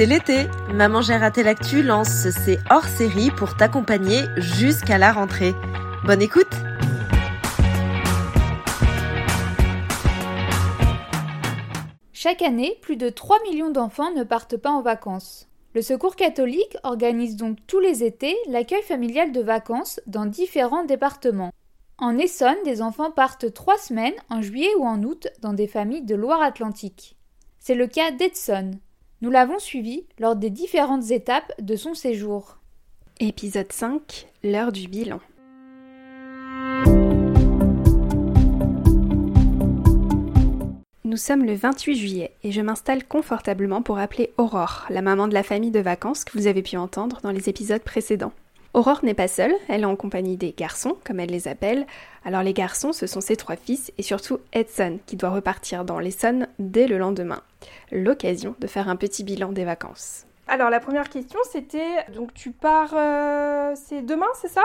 C'est l'été. Maman j'ai raté lance ses hors-série pour t'accompagner jusqu'à la rentrée. Bonne écoute Chaque année, plus de 3 millions d'enfants ne partent pas en vacances. Le Secours catholique organise donc tous les étés l'accueil familial de vacances dans différents départements. En Essonne, des enfants partent trois semaines en juillet ou en août dans des familles de Loire-Atlantique. C'est le cas d'Edson. Nous l'avons suivi lors des différentes étapes de son séjour. Épisode 5 L'heure du bilan. Nous sommes le 28 juillet et je m'installe confortablement pour appeler Aurore, la maman de la famille de vacances que vous avez pu entendre dans les épisodes précédents. Aurore n'est pas seule, elle est en compagnie des garçons, comme elle les appelle. Alors les garçons, ce sont ses trois fils et surtout Edson, qui doit repartir dans l'Essonne dès le lendemain. L'occasion de faire un petit bilan des vacances. Alors la première question, c'était donc tu pars, euh, c'est demain, c'est ça?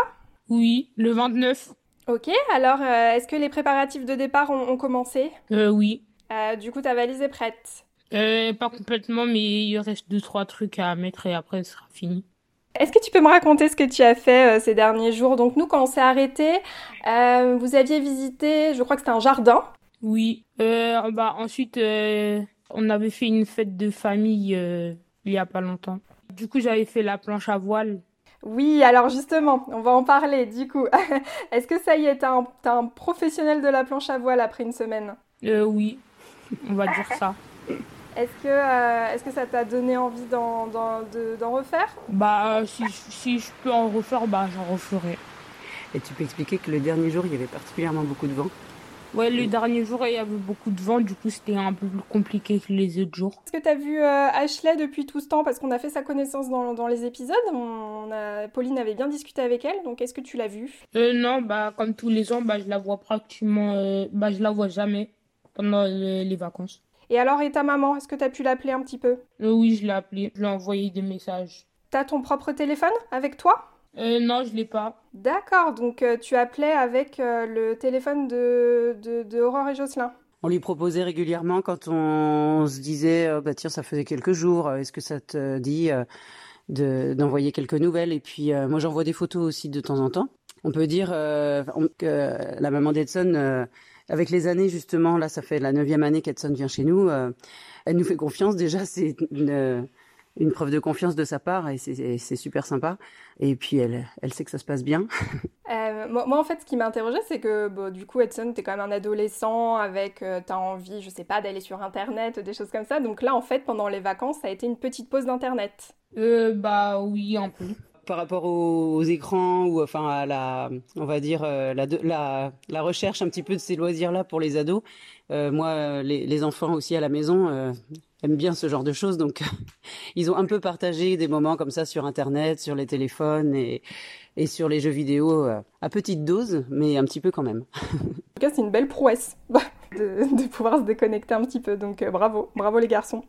Oui, le 29. Ok, alors euh, est-ce que les préparatifs de départ ont, ont commencé? Euh, oui. Euh, Du coup, ta valise est prête. Euh, pas complètement, mais il reste deux, trois trucs à mettre et après ce sera fini. Est-ce que tu peux me raconter ce que tu as fait euh, ces derniers jours? Donc nous, quand on s'est arrêté, euh, vous aviez visité, je crois que c'était un jardin. Oui. Euh, bah ensuite, on avait fait une fête de famille il y a pas longtemps. Du coup, j'avais fait la planche à voile. Oui, alors justement, on va en parler du coup. Est-ce que ça y est, t'es un, un professionnel de la planche à voile après une semaine? Oui, on va dire ça. Est-ce que, euh, est-ce que ça t'a donné envie d'en, d'en- de- d'en refaire? Bah si, si je peux en refaire, bah j'en referai. Et tu peux expliquer que le dernier jour, il y avait particulièrement beaucoup de vent? Ouais, le dernier jour, il y avait beaucoup de vent, du coup c'était un peu plus compliqué que les autres jours. Est-ce que tu as vu euh, Ashley depuis tout ce temps? Parce qu'on a fait sa connaissance dans, dans les épisodes. On a- Pauline avait bien discuté avec elle, donc est-ce que tu l'as vue? Euh, non, bah, comme tous les ans, bah, je la vois pratiquement, euh, bah, je la vois jamais pendant le- les vacances. Et alors, et ta maman Est-ce que tu as pu l'appeler un petit peu? Euh, oui, je l'ai appelée, je lui ai envoyé des messages. T'as ton propre téléphone avec toi? Euh, non, je l'ai pas. D'accord, donc euh, tu appelais avec euh, le téléphone de, de, de Aurore et Jocelyn. On lui proposait régulièrement quand on se disait, bah tiens, ça faisait quelques jours, est-ce que ça te dit de- d'envoyer quelques nouvelles? Et puis euh, moi, j'envoie des photos aussi de temps en temps. On peut dire euh, on- que la maman d'Edson, euh, avec les années justement, là, ça fait la neuvième année qu'Edson vient chez nous, euh, elle nous fait confiance. Déjà, c'est une, une preuve de confiance de sa part et c'est super sympa. Et puis, elle, elle sait que ça se passe bien. Euh, moi, moi, en fait, ce qui m'a interrogée, c'est que bon, du coup, Edson, t'es quand même un adolescent avec, euh, t'as envie, je sais pas, d'aller sur Internet, des choses comme ça. Donc là, en fait, pendant les vacances, ça a été une petite pause d'Internet. Euh, bah, oui, un peu. Par rapport aux, écrans ou enfin à la, on va dire euh, la, la, recherche un petit peu de ces loisirs-là pour les ados. Euh, moi, les, enfants aussi à la maison euh, aiment bien ce genre de choses, donc ils ont un peu partagé des moments comme ça sur Internet, sur les téléphones et, et sur les jeux vidéo à petite dose, mais un petit peu quand même. En tout cas, c'est une belle prouesse de, pouvoir se déconnecter un petit peu. Donc bravo, bravo les garçons.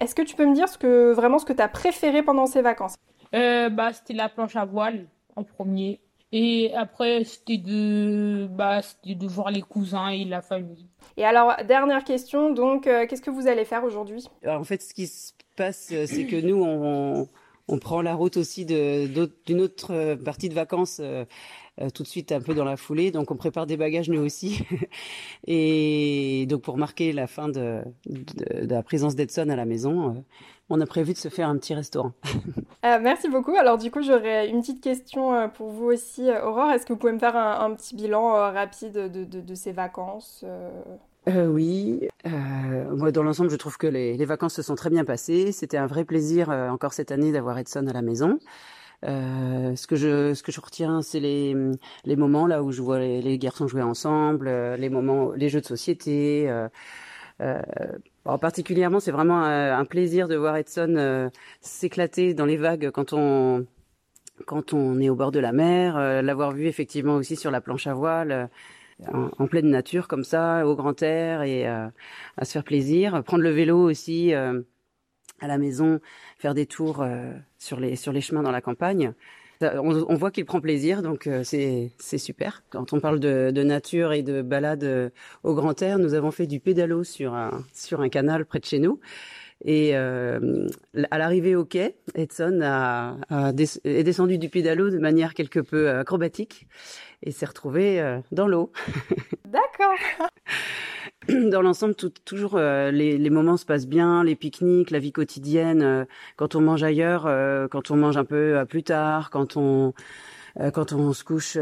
Est-ce que tu peux me dire ce que vraiment ce que t'as préféré pendant ces vacances? Euh, bah, c'était la planche à voile en premier. Et après, c'était de, bah, c'était de voir les cousins et la famille. Et alors, dernière question, donc, euh, qu'est-ce que vous allez faire aujourd'hui? Alors, en fait, ce qui se passe, euh, c'est que nous, on, on prend la route aussi d'une autre partie de vacances euh, euh, tout de suite, un peu dans la foulée. Donc, on prépare des bagages nous aussi. Et donc, pour marquer la fin de, de, de la présence d'Edson à la maison, euh, on a prévu de se faire un petit restaurant. Euh, Merci beaucoup. Alors du coup, j'aurais une petite question euh, pour vous aussi, euh, Aurore. Est-ce que vous pouvez me faire un, un petit bilan euh, rapide de, de- de ces vacances euh? Oui, euh, moi dans l'ensemble, je trouve que les, les vacances se sont très bien passées. C'était un vrai plaisir euh, encore cette année d'avoir Edson à la maison. Ce que je ce que je retiens, c'est les les moments là où je vois les, les garçons jouer ensemble, les moments, les jeux de société. Euh, euh, alors particulièrement, c'est vraiment un, un plaisir de voir Edson euh, s'éclater dans les vagues quand on quand on est au bord de la mer, euh, l'avoir vu effectivement aussi sur la planche à voile. euh, en, pleine nature comme ça, au grand air et euh, à se faire plaisir. Prendre le vélo aussi euh, à la maison, faire des tours euh, sur les sur les chemins dans la campagne. On, on voit qu'il prend plaisir, donc euh, c'est super. Quand on parle de, de nature et de balade euh, au grand air, nous avons fait du pédalo sur un sur un canal près de chez nous. Et euh, à l'arrivée au quai, Edson a, est descendu du pédalo de manière quelque peu acrobatique et s'est retrouvé euh, dans l'eau. D'accord. dans l'ensemble, toujours les, les, moments se passent bien, les pique-niques, la vie quotidienne, quand on mange ailleurs, quand on mange un peu plus tard, quand on quand on se couche,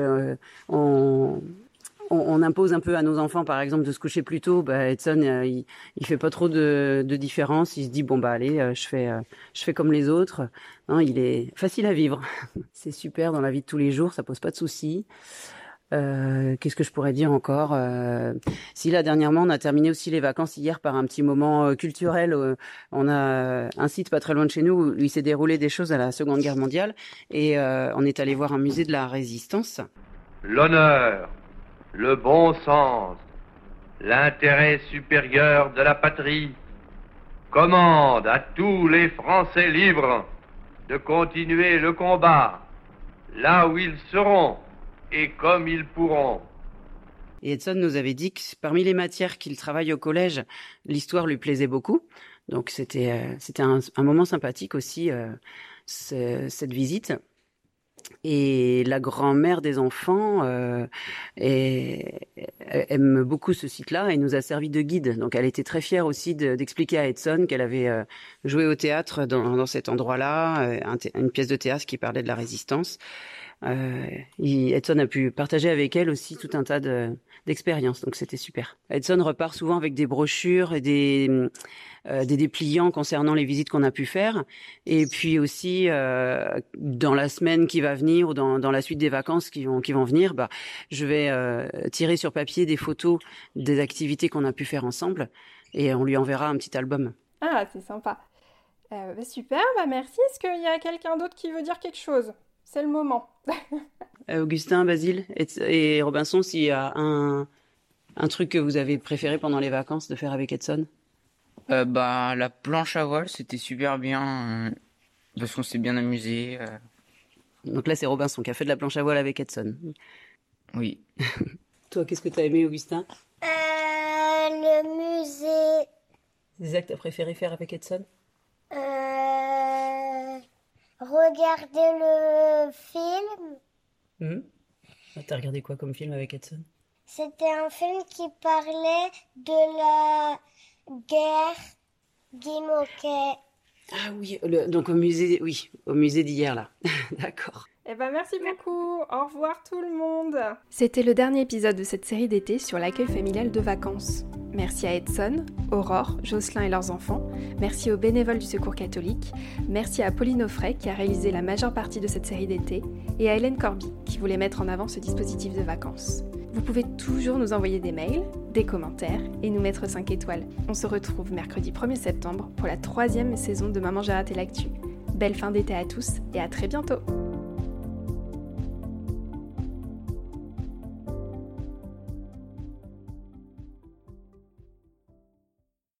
on, on, impose un peu à nos enfants, par exemple, de se coucher plus tôt. Bah, Edson, euh, il, il fait pas trop de, de, différence. Il se dit bon bah allez, euh, je fais, euh, je fais comme les autres. Non, il est facile à vivre. C'est super dans la vie de tous les jours. Ça pose pas de soucis. Qu'est-ce que je pourrais dire encore Si là dernièrement on a terminé aussi les vacances hier par un petit moment culturel. on a un site pas très loin de chez nous où il s'est déroulé des choses à la Seconde Guerre mondiale et on est allé voir un musée de la Résistance. L'honneur, le bon sens, l'intérêt supérieur de la patrie, commande à tous les Français libres de continuer le combat là où ils seront et comme ils pourront. Et Edson nous avait dit que parmi les matières qu'il travaille au collège, l'histoire lui plaisait beaucoup. Donc c'était euh, c'était un, moment sympathique aussi euh, cette visite. Et la grand-mère des enfants euh, aime beaucoup ce site-là et nous a servi de guide. Donc elle était très fière aussi d'expliquer à Edson qu'elle avait joué au théâtre dans, cet endroit-là, une pièce de théâtre qui parlait de la résistance. Euh, Edson a pu partager avec elle aussi tout un tas d'expériences, donc c'était super. Edson repart souvent avec des brochures et des, euh, des dépliants concernant les visites qu'on a pu faire, et puis aussi euh, dans la semaine qui va venir ou dans, dans la suite des vacances qui vont qui vont venir, bah je vais euh, tirer sur papier des photos des activités qu'on a pu faire ensemble, et on lui enverra un petit album. Ah, c'est sympa. Euh, bah, super, bah merci. Est-ce qu'il y a quelqu'un d'autre qui veut dire quelque chose? C'est le moment. Euh, Augustin, Basile et, Robinson, s'il y a un, un truc que vous avez préféré pendant les vacances de faire avec Edson euh, bah, La planche à voile, c'était super bien. Euh, parce qu'on s'est bien amusé. Donc là, c'est Robinson qui a fait de la planche à voile avec Edson. Oui. Toi, qu'est-ce que tu as aimé, Augustin? Le musée. C'est ça que tu as préféré faire avec Edson? Regarder le film. Mmh. T'as regardé quoi comme film avec Edson? C'était un film qui parlait de la guerre Guimauquet. Ah oui, donc au musée, oui, au musée d'hier là. D'accord. Eh ben merci beaucoup. Au revoir tout le monde. C'était le dernier épisode de cette série d'été sur l'accueil familial de vacances. Merci à Edson, Aurore, Jocelyn et leurs enfants. Merci aux bénévoles du Secours catholique. Merci à Pauline Offray qui a réalisé la majeure partie de cette série d'été et à Hélène Corby qui voulait mettre en avant ce dispositif de vacances. Vous pouvez toujours nous envoyer des mails, des commentaires et nous mettre 5 étoiles. On se retrouve mercredi 1er septembre pour la troisième saison de Maman j'ai raté l'actu. Belle fin d'été à tous et à très bientôt